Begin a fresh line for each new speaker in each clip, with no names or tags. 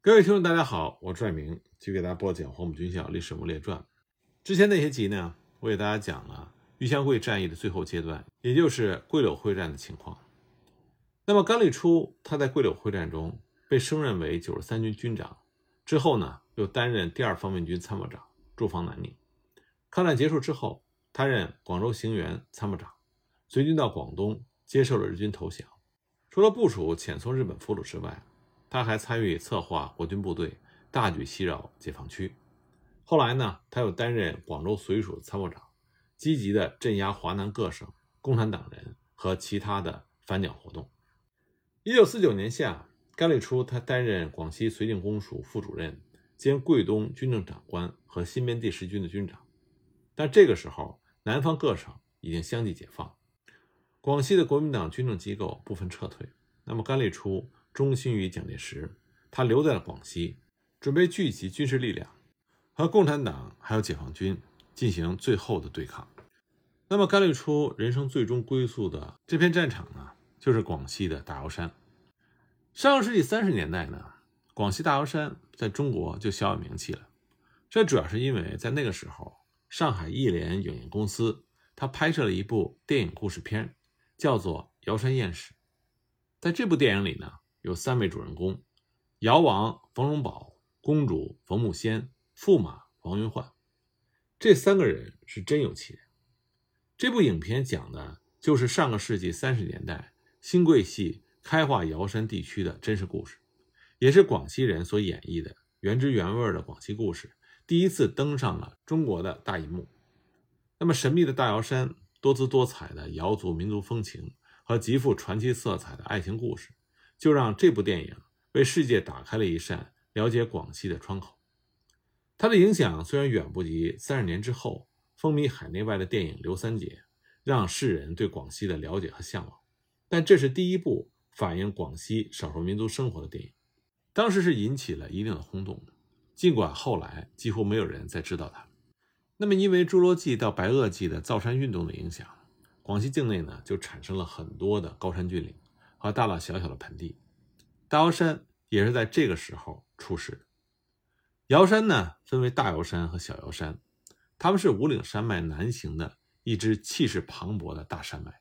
各位听众，大家好，我是拽明，继续给大家播讲《黄埔军校历史人物列传》。之前那些集呢，我给大家讲了豫湘桂战役的最后阶段，也就是桂柳会战的情况。那么甘立初他在桂柳会战中被升任为九十三军军长，之后呢，又担任第二方面军参谋长，驻防南宁。抗战结束之后，他任广州行辕参谋长，随军到广东，接受了日军投降。除了部署遣送日本俘虏之外，他还参与策划国军部队大举袭扰解放区。后来呢，他又担任广州绥署参谋长，积极地镇压华南各省共产党人和其他的反蒋活动。一九四九年夏，甘立初他担任广西绥靖公署副主任兼桂东军政长官和新编第十军的军长。但这个时候，南方各省已经相继解放，广西的国民党军政机构部分撤退。那么甘立初。忠心于蒋介石，他留在了广西，准备聚集军事力量，和共产党还有解放军进行最后的对抗。那么甘立初人生最终归宿的这片战场呢，就是广西的大瑶山。上个世纪三十年代呢，广西大瑶山在中国就小有名气了。这主要是因为在那个时候，上海艺联影业公司它拍摄了一部电影故事片，叫做《瑶山艳史》。在这部电影里呢。有三位主人公：姚王冯荣宝、公主冯木仙、驸马王云焕。这三个人是真有其人。这部影片讲的就是上个世纪三十年代新桂系开化瑶山地区的真实故事，也是广西人所演绎的原汁原味的广西故事第一次登上了中国的大银幕。那么神秘的大瑶山、多姿多彩的瑶族民族风情和极富传奇色彩的爱情故事。就让这部电影为世界打开了一扇了解广西的窗口。它的影响虽然远不及三十年之后风靡海内外的电影《刘三姐》，让世人对广西的了解和向往，但这是第一部反映广西少数民族生活的电影，当时是引起了一定的轰动的。尽管后来几乎没有人再知道它。那么，因为《侏罗纪》到《白垩纪》的造山运动的影响，广西境内呢就产生了很多的高山峻岭。和大大小小的盆地，大瑶山也是在这个时候出世的。瑶山呢，分为大瑶山和小瑶山，它们是五岭山脉南行的一支气势磅礴的大山脉。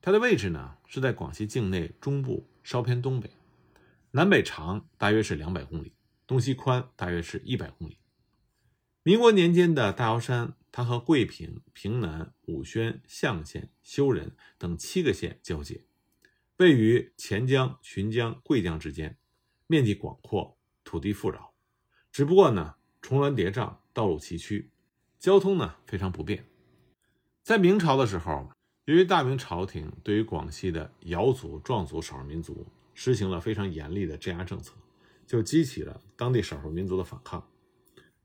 它的位置呢，是在广西境内中部稍偏东北，南北长大约是两百公里，东西宽大约是一百公里。民国年间的大瑶山，它和桂平、平南、武宣、象县、修仁等七个县交界。位于钱江、浔江、桂江之间，面积广阔，土地富饶。只不过呢，重峦叠嶂，道路崎岖，交通呢非常不便。在明朝的时候，由于大明朝廷对于广西的瑶族、壮族少数民族实行了非常严厉的镇压政策，就激起了当地少数民族的反抗。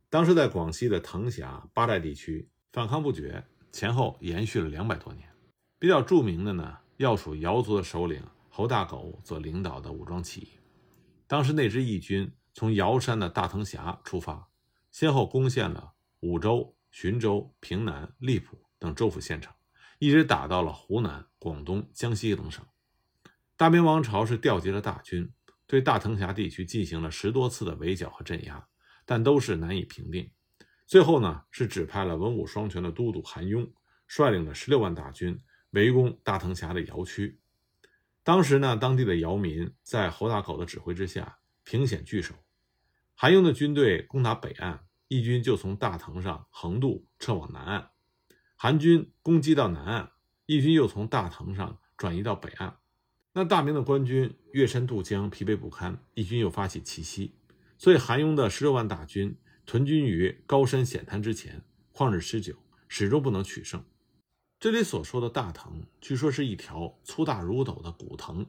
当时在广西的藤峡、八寨地区反抗不绝，前后延续了两百多年。比较著名的呢。要属瑶族的首领侯大狗所领导的武装起义，当时那支义军从瑶山的大藤峡出发，先后攻陷了武州、浔州、平南、荔浦等州府县城，一直打到了湖南、广东、江西等省。大明王朝是调集了大军，对大藤峡地区进行了十多次的围剿和镇压，但都是难以平定。最后呢，是指派了文武双全的都督韩雍，率领了十六万大军。围攻大藤峡的瑶区，当时呢，当地的瑶民在侯大狗的指挥之下凭险据守。韩雍的军队攻打北岸，义军就从大藤上横渡撤往南岸；韩军攻击到南岸，义军又从大藤上转移到北岸。那大明的官军越山渡江，疲惫不堪，义军又发起奇袭，所以韩雍的十六万大军屯军于高山险滩之前，旷日持久，始终不能取胜。这里所说的大藤，据说是一条粗大如斗的古藤，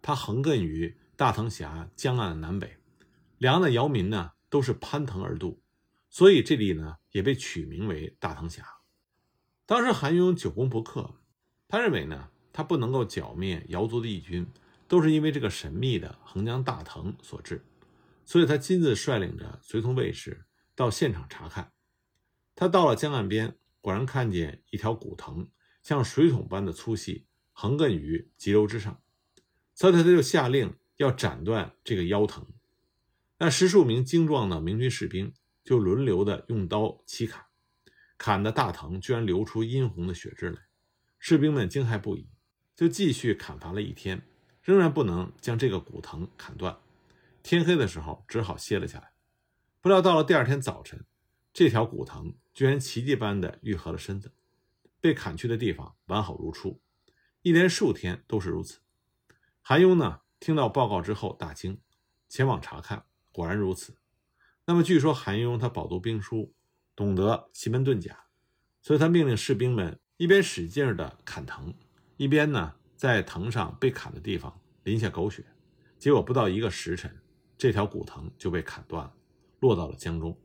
它横亘于大藤峡江岸的南北，两岸的瑶民呢都是攀藤而渡，所以这里呢也被取名为大藤峡。当时韩雍久攻不克，他认为呢他不能够剿灭瑶族的义军，都是因为这个神秘的横江大藤所致，所以他亲自率领着随从卫士到现场查看。他到了江岸边。果然看见一条古藤，像水桶般的粗细，横亘于急流之上。所以他就下令要斩断这个腰藤。那十数名精壮的明军士兵就轮流的用刀齐砍，砍的大藤居然流出殷红的血汁来，士兵们惊骇不已，就继续砍伐了一天，仍然不能将这个古藤砍断。天黑的时候，只好歇了下来。不料到了第二天早晨，这条古藤居然奇迹般的愈合了身子，被砍去的地方完好如初，一连数天都是如此。韩雍呢，听到报告之后大惊，前往查看。果然如此。那么，据说韩雍他饱读兵书，懂得奇门遁甲，所以他命令士兵们一边使劲的砍藤，一边呢在藤上被砍的地方淋下狗血。结果不到一个时辰，这条古藤就被砍断了，落到了江中。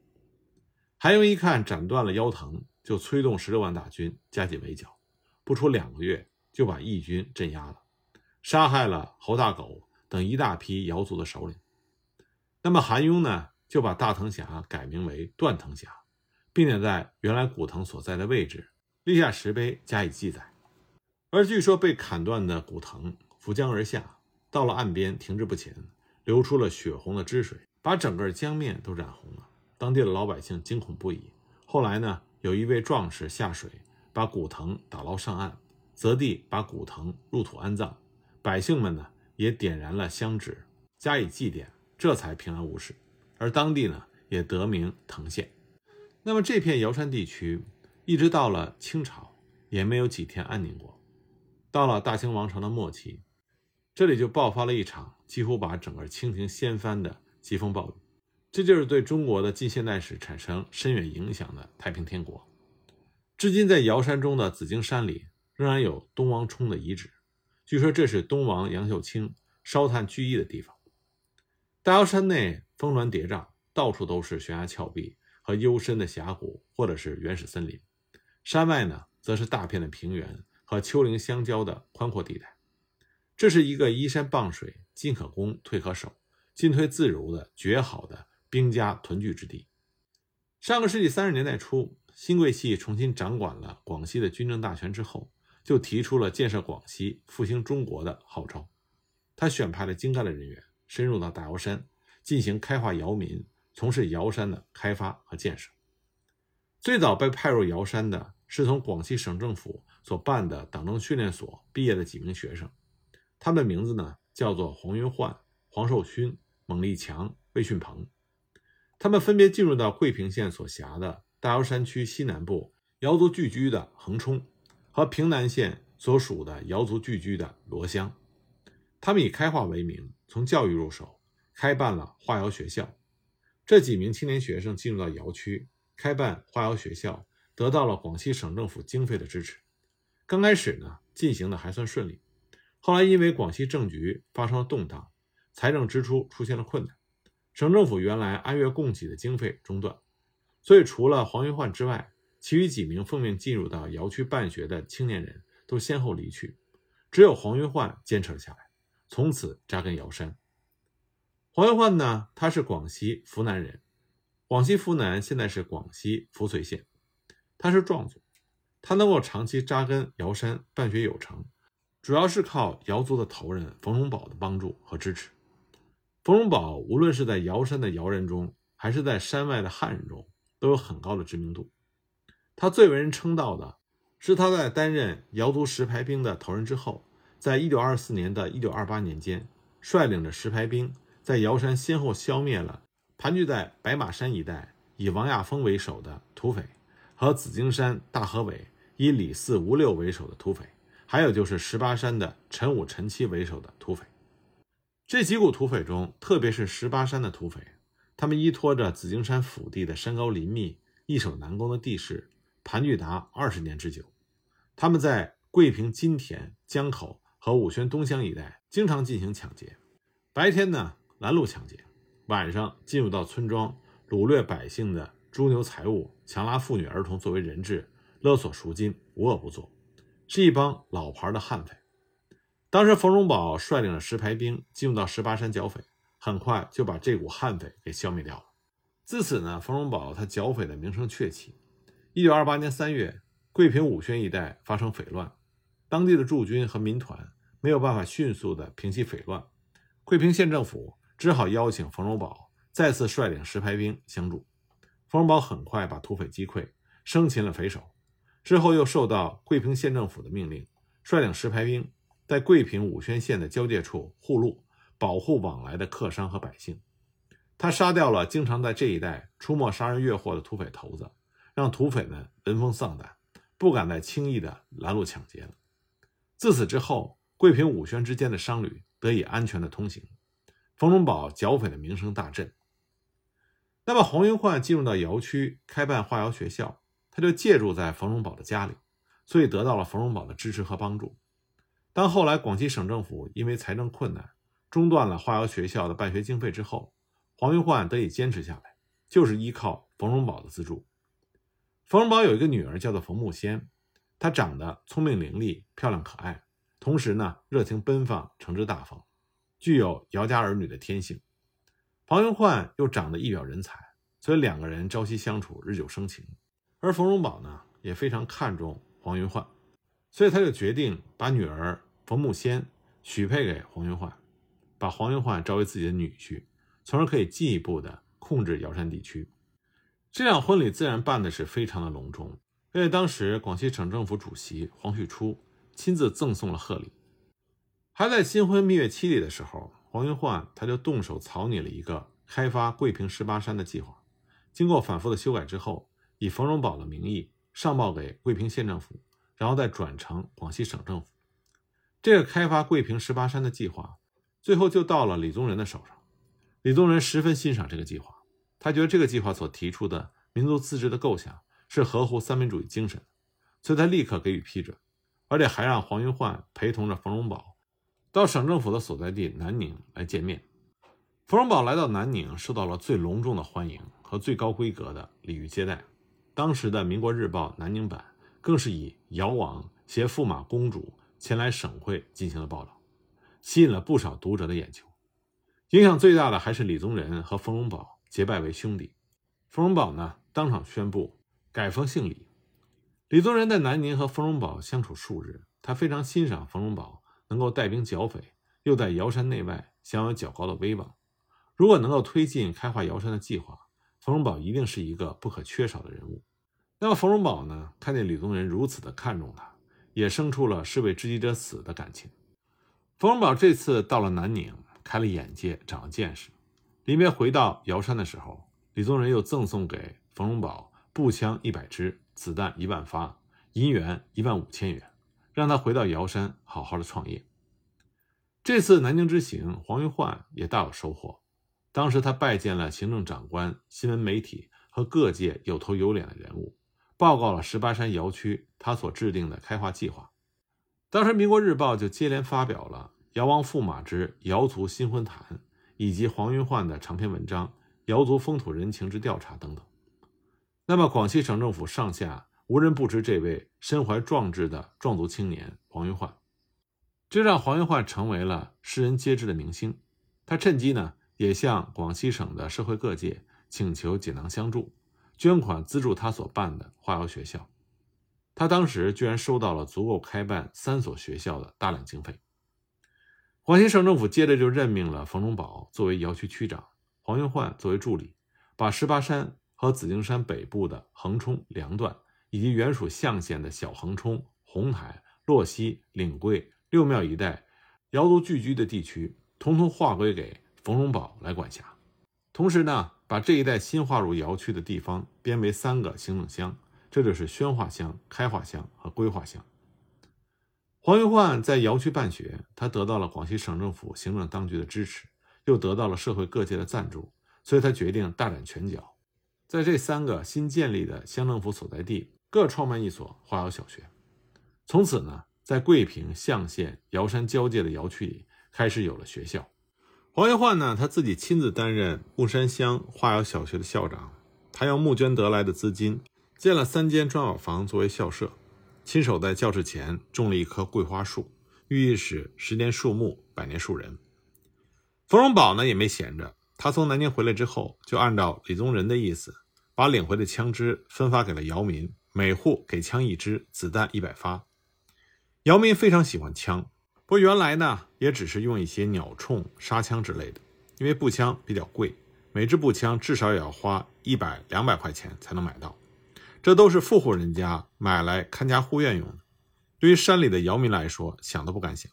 韩雍一看斩断了腰藤，就催动十六万大军加紧围剿，不出两个月就把义军镇压了，杀害了侯大狗等一大批瑶族的首领。那么韩雍呢，就把大藤峡改名为断藤峡，并且在原来古藤所在的位置立下石碑加以记载。而据说被砍断的古藤浮江而下，到了岸边停滞不前，流出了血红的汁水，把整个江面都染红。当地的老百姓惊恐不已。后来呢，有一位壮士下水把古藤打捞上岸，择地把古藤入土安葬，百姓们呢也点燃了香纸加以祭奠。这才平安无事，而当地呢也得名藤县。那么这片瑶山地区，一直到了清朝也没有几天安宁过。到了大清王朝的末期，这里就爆发了一场几乎把整个清廷掀翻的疾风暴雨。这就是对中国的近现代史产生深远影响的太平天国。至今在瑶山中的紫荆山里，仍然有东王冲的遗址，据说这是东王杨秀清烧炭聚义的地方。大瑶山内峰峦叠嶂，到处都是悬崖峭壁和幽深的峡谷，或者是原始森林。山外呢，则是大片的平原和丘陵相交的宽阔地带。这是一个依山傍水、进可攻、退可守、进退自如的绝好的兵家屯聚之地。上个世纪三十年代初，新桂系重新掌管了广西的军政大权之后，就提出了建设广西、复兴中国的号召。他选派了精干的人员。深入到大瑶山，进行开化瑶民，从事瑶山的开发和建设。最早被派入瑶山的是从广西省政府所办的党政训练所毕业的几名学生，他们的名字呢叫做黄云焕、黄寿勋、蒙立强、魏训鹏。他们分别进入到桂平县所辖的大瑶山区西南部瑶族聚居的横冲，和平南县所属的瑶族聚居的罗乡。他们以开化为名，从教育入手，开办了化瑶学校。这几名青年学生进入到瑶区，开办化瑶学校，得到了广西省政府经费的支持。刚开始呢，进行的还算顺利。后来因为广西政局发生了动荡，财政支出出现了困难，省政府原来按月供给的经费中断，所以除了黄云焕之外，其余几名奉命进入到瑶区办学的青年人都先后离去，只有黄云焕坚持了下来。从此扎根瑶山。黄元焕呢，他是广西扶南人，广西扶南现在是广西扶绥县，他是壮族，他能够长期扎根瑶山办学有成，主要是靠瑶族的头人冯荣宝的帮助和支持。冯荣宝无论是在瑶山的瑶人中，还是在山外的汉人中，都有很高的知名度。他最为人称道的是他在担任瑶族石牌兵的头人之后。在一九二四年的一九二八年间，率领着石牌兵在瑶山先后消灭了盘踞在白马山一带以王亚峰为首的土匪，和紫荆山大河尾以李四、吴六为首的土匪，还有就是十八山的陈五、陈七为首的土匪。这几股土匪中，特别是十八山的土匪，他们依托着紫荆山腹地的山高林密、易守难攻的地势，盘踞达二十年之久。他们在桂平、金田、江口。和武宣东乡一带经常进行抢劫，白天呢拦路抢劫，晚上进入到村庄掳掠百姓的猪牛财物，强拉妇女儿童作为人质，勒索赎金，无恶不作，是一帮老牌的悍匪。当时冯荣宝率领了石牌兵进入到十八山剿匪，很快就把这股悍匪给消灭掉了。自此呢，冯荣宝他剿匪的名声鹊起。一九二八年三月，桂平武宣一带发生匪乱，当地的驻军和民团。没有办法迅速的平息匪乱，桂平县政府只好邀请冯荣宝再次率领石牌兵相助。冯荣宝很快把土匪击溃，生擒了匪首。之后又受到桂平县政府的命令，率领石牌兵在桂平武宣县的交界处护路，保护往来的客商和百姓。他杀掉了经常在这一带出没杀人越货的土匪头子，让土匪们闻风丧胆，不敢再轻易的拦路抢劫了。自此之后，桂平武宣之间的商旅得以安全的通行，冯荣宝剿匪的名声大振。那么黄云焕进入到窑区开办化窑学校，他就借住在冯荣宝的家里，所以得到了冯荣宝的支持和帮助。当后来广西省政府因为财政困难中断了化窑学校的办学经费之后，黄云焕得以坚持下来，就是依靠冯荣宝的资助。冯荣宝有一个女儿叫做冯木仙，她长得聪明伶俐、漂亮可爱，同时呢热情奔放、诚挚大方，具有姚家儿女的天性。黄云焕又长得一表人才，所以两个人朝夕相处，日久生情。而冯荣宝呢也非常看重黄云焕，所以他就决定把女儿冯木仙许配给黄云焕，把黄云焕招为自己的女婿。从而可以进一步的控制瑶山地区。这场婚礼自然办的是非常的隆重，因为当时广西省政府主席黄旭初亲自赠送了贺礼。还在新婚蜜月期里的时候，黄云焕他就动手草拟了一个开发桂平十八山的计划。经过反复的修改之后，以冯荣宝的名义上报给桂平县政府，然后再转呈广西省政府。这个开发桂平十八山的计划，最后就到了李宗仁的手上。李宗仁十分欣赏这个计划，他觉得这个计划所提出的民族自治的构想是合乎三民主义精神，所以他立刻给予批准，而且还让黄云焕陪同着冯荣宝到省政府的所在地南宁来见面。冯荣宝来到南宁，受到了最隆重的欢迎和最高规格的礼遇接待。当时的《民国日报》南宁版更是以姚王携驸马公主前来省会进行了报道，吸引了不少读者的眼球。影响最大的还是李宗仁和冯荣宝结拜为兄弟。冯荣宝呢，当场宣布改封姓李。李宗仁在南宁和冯荣宝相处数日，他非常欣赏冯荣宝能够带兵剿匪，又在瑶山内外享有较高的威望。如果能够推进开化瑶山的计划，冯荣宝一定是一个不可缺少的人物。那么冯荣宝呢，看见李宗仁如此的看重他，也生出了士为知己者死的感情。冯荣宝这次到了南宁。开了眼界，长了见识。临别回到瑶山的时候，李宗仁又赠送给冯荣宝步枪一百支，子弹一万发，银元一万五千元，让他回到瑶山好好的创业。这次南京之行，黄云焕也大有收获。当时他拜见了行政长官、新闻媒体和各界有头有脸的人物，报告了十八山窑区他所制定的开化计划。当时《民国日报》就接连发表了。姚王驸马之瑶族新婚谈，以及黄云焕的长篇文章《瑶族风土人情之调查》等等。那么，广西省政府上下无人不知这位身怀壮志的壮族青年黄云焕，这让黄云焕成为了世人皆知的明星。他趁机呢，也向广西省的社会各界请求解囊相助，捐款资助他所办的化窑学校。他当时居然收到了足够开办三所学校的大量经费。广西省政府接着就任命了冯荣宝作为窑区区长，黄云焕作为助理，把十八山和紫荆山北部的横冲梁段，以及原属象县的小横冲、红台、洛溪、岭桂、六庙一带瑶族聚居的地区，统统划归给冯荣宝来管辖。同时呢，把这一带新划入窑区的地方编为三个行政乡，这就是宣化乡、开化乡和归化乡。黄云焕在窑区办学，他得到了广西省政府行政当局的支持，又得到了社会各界的赞助，所以他决定大展拳脚，在这三个新建立的乡政府所在地各创办一所花窑小学。从此呢，在桂平、象县、瑶山交界的窑区里，开始有了学校。黄云焕呢，他自己亲自担任木山乡花窑小学的校长，他用募捐得来的资金建了三间砖瓦房作为校舍。亲手在教室前种了一棵桂花树，寓意是十年树木，百年树人。冯荣宝呢也没闲着，他从南京回来之后，就按照李宗仁的意思，把领回的枪支分发给了姚民，每户给枪一支，子弹一百发。姚民非常喜欢枪，不过原来呢也只是用一些鸟铳、沙枪之类的，因为步枪比较贵，每支步枪至少也要花一百两百块钱才能买到，这都是富户人家买来看家护院用的。对于山里的姚民来说，想都不敢想。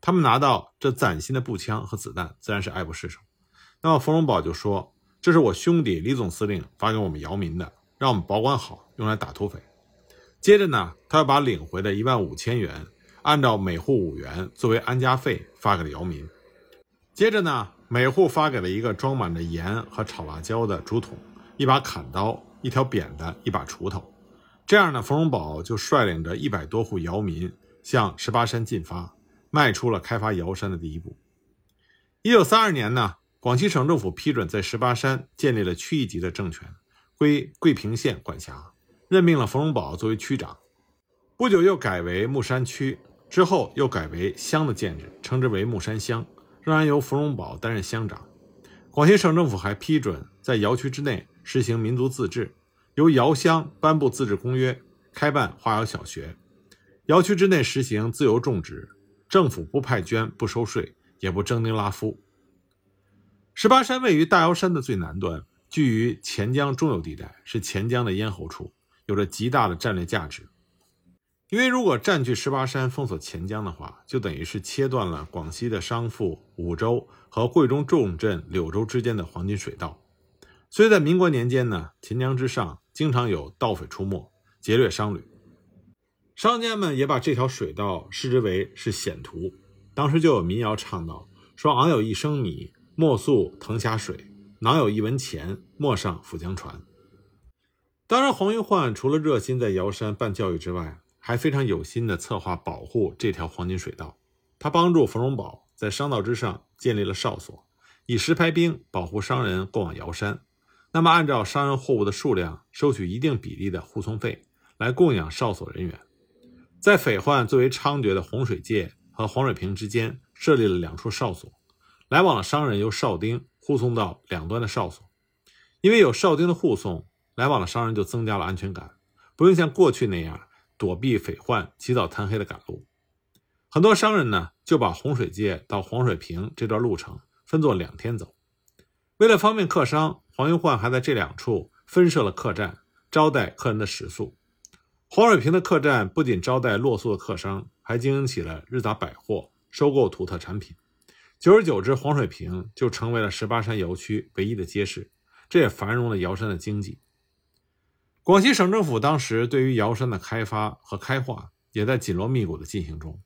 他们拿到这崭新的步枪和子弹，自然是爱不释手。那么冯荣宝就说：“这是我兄弟李总司令发给我们姚民的，让我们保管好，用来打土匪。”接着呢，他要把领回的一万五千元，按照每户五元作为安家费发给了姚民。接着呢，每户发给了一个装满着盐和炒辣椒的竹筒，一把砍刀，一条扁担，一把锄头。这样呢，冯荣宝就率领着一百多户姚民向十八山进发。迈出了开发瑶山的第一步。一九三二年呢，广西省政府批准在十八山建立了区一级的政权，归桂平县管辖，任命了冯荣宝作为区长。不久又改为木山区，之后又改为乡的建制，称之为木山乡，仍然由芙蓉堡担任乡长。广西省政府还批准在瑶区之内实行民族自治，由瑶乡颁布自治公约，开办花瑶小学。瑶区之内实行自由种植。政府不派捐，不收税，也不征丁拉夫。十八山位于大瑶山的最南端，居于钱江中游地带，是钱江的咽喉处，有着极大的战略价值。因为如果占据十八山，封锁钱江的话，就等于是切断了广西的商埠梧州和贵州重镇柳州之间的黄金水道。所以在民国年间呢，钱江之上经常有盗匪出没，劫掠商旅。商家们也把这条水道视之为是险途，当时就有民谣唱道：“说昂有一升米，莫溯藤峡水；囊有一文钱，莫上抚江船。”当然，黄云焕除了热心在瑶山办教育之外，还非常有心地策划保护这条黄金水道。他帮助冯荣宝在商道之上建立了哨所，以石牌兵保护商人过往瑶山。那么，按照商人货物的数量，收取一定比例的护送费，来供养哨所人员。在匪患最为猖獗的洪水界和黄水坪之间，设立了两处哨所，来往的商人由哨丁护送到两端的哨所。因为有哨丁的护送，来往的商人就增加了安全感，不用像过去那样躲避匪患、起早贪黑的赶路。很多商人呢，就把洪水界到黄水坪这段路程分作两天走。为了方便客商，黄云焕还在这两处分设了客栈，招待客人的食宿。黄水坪的客栈不仅招待落宿的客商，还经营起了日杂百货，收购土特产品。久而久之，黄水坪就成为了十八山瑶区唯一的街市，这也繁荣了瑶山的经济。广西省政府当时对于瑶山的开发和开化也在紧锣密鼓地进行中。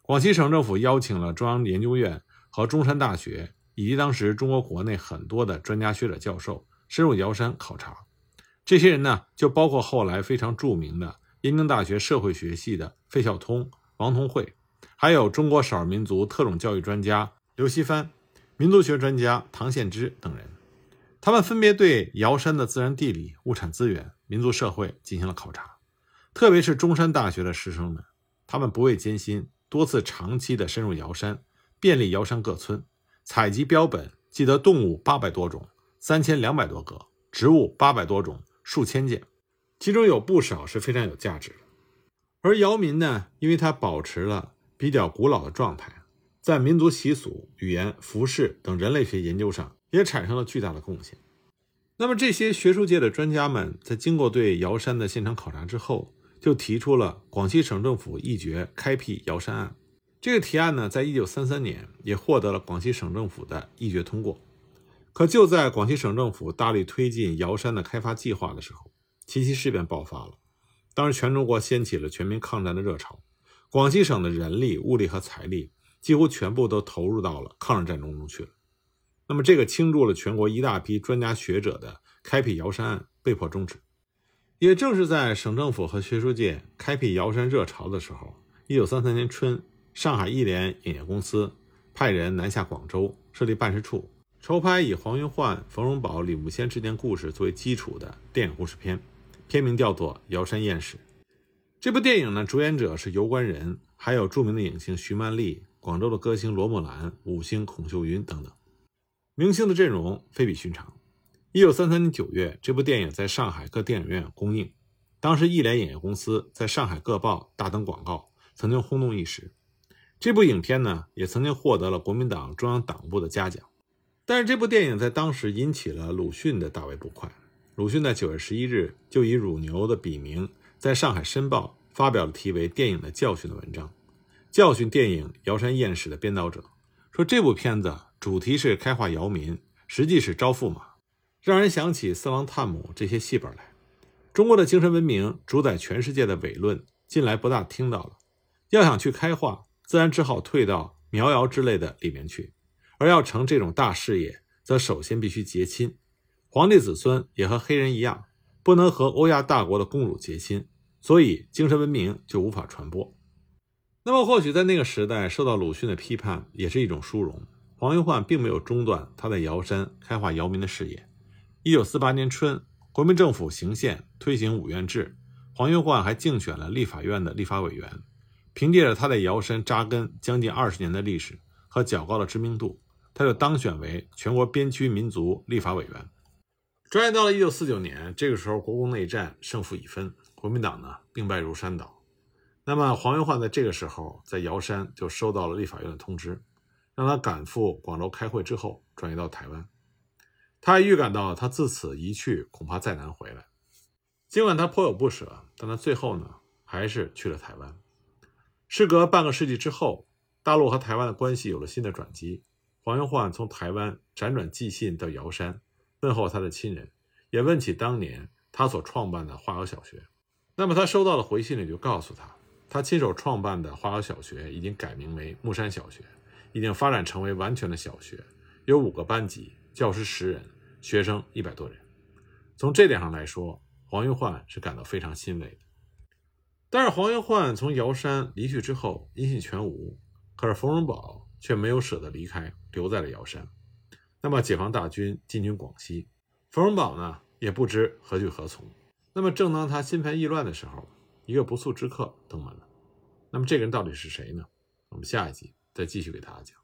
广西省政府邀请了中央研究院和中山大学以及当时中国国内很多的专家学者教授深入瑶山考察。这些人呢，就包括后来非常著名的。燕京大学社会学系的费孝通、王同惠，还有中国少数民族特种教育专家刘锡帆、民族学专家唐献之等人，他们分别对瑶山的自然地理、物产资源、民族社会进行了考察。特别是中山大学的师生们，他们不畏艰辛，多次长期的深入瑶山，遍历瑶山各村，采集标本，记得动物八百多种、三千两百多个，植物八百多种、数千件。其中有不少是非常有价值的，而姚民呢，因为他保持了比较古老的状态，在民族习俗、语言、服饰等人类学研究上也产生了巨大的贡献。那么，这些学术界的专家们在经过对瑶山的现场考察之后，就提出了广西省政府议决开辟瑶山案。这个提案呢，在一九三三年也获得了广西省政府的议决通过。可就在广西省政府大力推进瑶山的开发计划的时候，七七事变爆发了，当时全中国掀起了全民抗战的热潮，广西省的人力、物力和财力几乎全部都投入到了抗日战争中去了。那么，这个倾注了全国一大批专家学者的开辟瑶山案被迫终止。也正是在省政府和学术界开辟瑶山热潮的时候，一九三三年春，上海艺联影业公司派人南下广州设立办事处，筹拍以黄云焕、冯荣宝、李慕仙之间故事作为基础的电影故事片。片名叫做《瑶山艳史》。这部电影呢，主演者是游观人，还有著名的影星徐曼丽、广州的歌星罗慕兰、五星孔秀云等等，明星的阵容非比寻常。一九三三年九月，这部电影在上海各电影院公映，当时艺联影业公司在上海各报大登广告，曾经轰动一时。这部影片呢，也曾经获得了国民党中央党部的嘉奖。但是这部电影在当时引起了鲁迅的大为不快。鲁迅在九月十一日就以乳牛的笔名，在上海《申报》发表了题为《电影的教训》的文章，教训电影《瑶山艳史》的编导者，说这部片子主题是开化姚民，实际是招驸马，让人想起四郎探母这些戏本来。中国的精神文明主宰全世界的伪论，近来不大听到了。要想去开化，自然只好退到苗瑶之类的里面去。而要成这种大事业，则首先必须结亲。皇帝子孙也和黑人一样，不能和欧亚大国的公主结亲，所以精神文明就无法传播。那么，或许在那个时代受到鲁迅的批判也是一种殊荣。黄云焕并没有中断他在瑶山开化姚民的事业。一九四八年春，国民政府行宪推行五院制，黄云焕还竞选了立法院的立法委员。凭借着他在瑶山扎根将近二十年的历史和较高的知名度，他就当选为全国边区民族立法委员。转眼到了一九四九年，这个时候国共内战胜负已分，国民党呢兵败如山倒。那么黄云焕在这个时候在瑶山就收到了立法院的通知，让他赶赴广州开会，之后转移到台湾。他还预感到他自此一去恐怕再难回来。尽管他颇有不舍，但他最后呢还是去了台湾。时隔半个世纪之后，大陆和台湾的关系有了新的转机。黄云焕从台湾辗转寄信到瑶山。问候他的亲人，也问起当年他所创办的花瑶小学。那么他收到的回信里就告诉他，他亲手创办的花瑶小学已经改名为木山小学，已经发展成为完全的小学，有五个班级，教师十人，学生一百多人。从这点上来说，黄云焕是感到非常欣慰的。但是黄云焕从瑶山离去之后，音信全无。可是冯荣宝却没有舍得离开，留在了瑶山。那么，解放大军进军广西，冯荣宝呢也不知何去何从。那么，正当他心烦意乱的时候，一个不速之客登门了。那么，这个人到底是谁呢？我们下一集再继续给大家讲。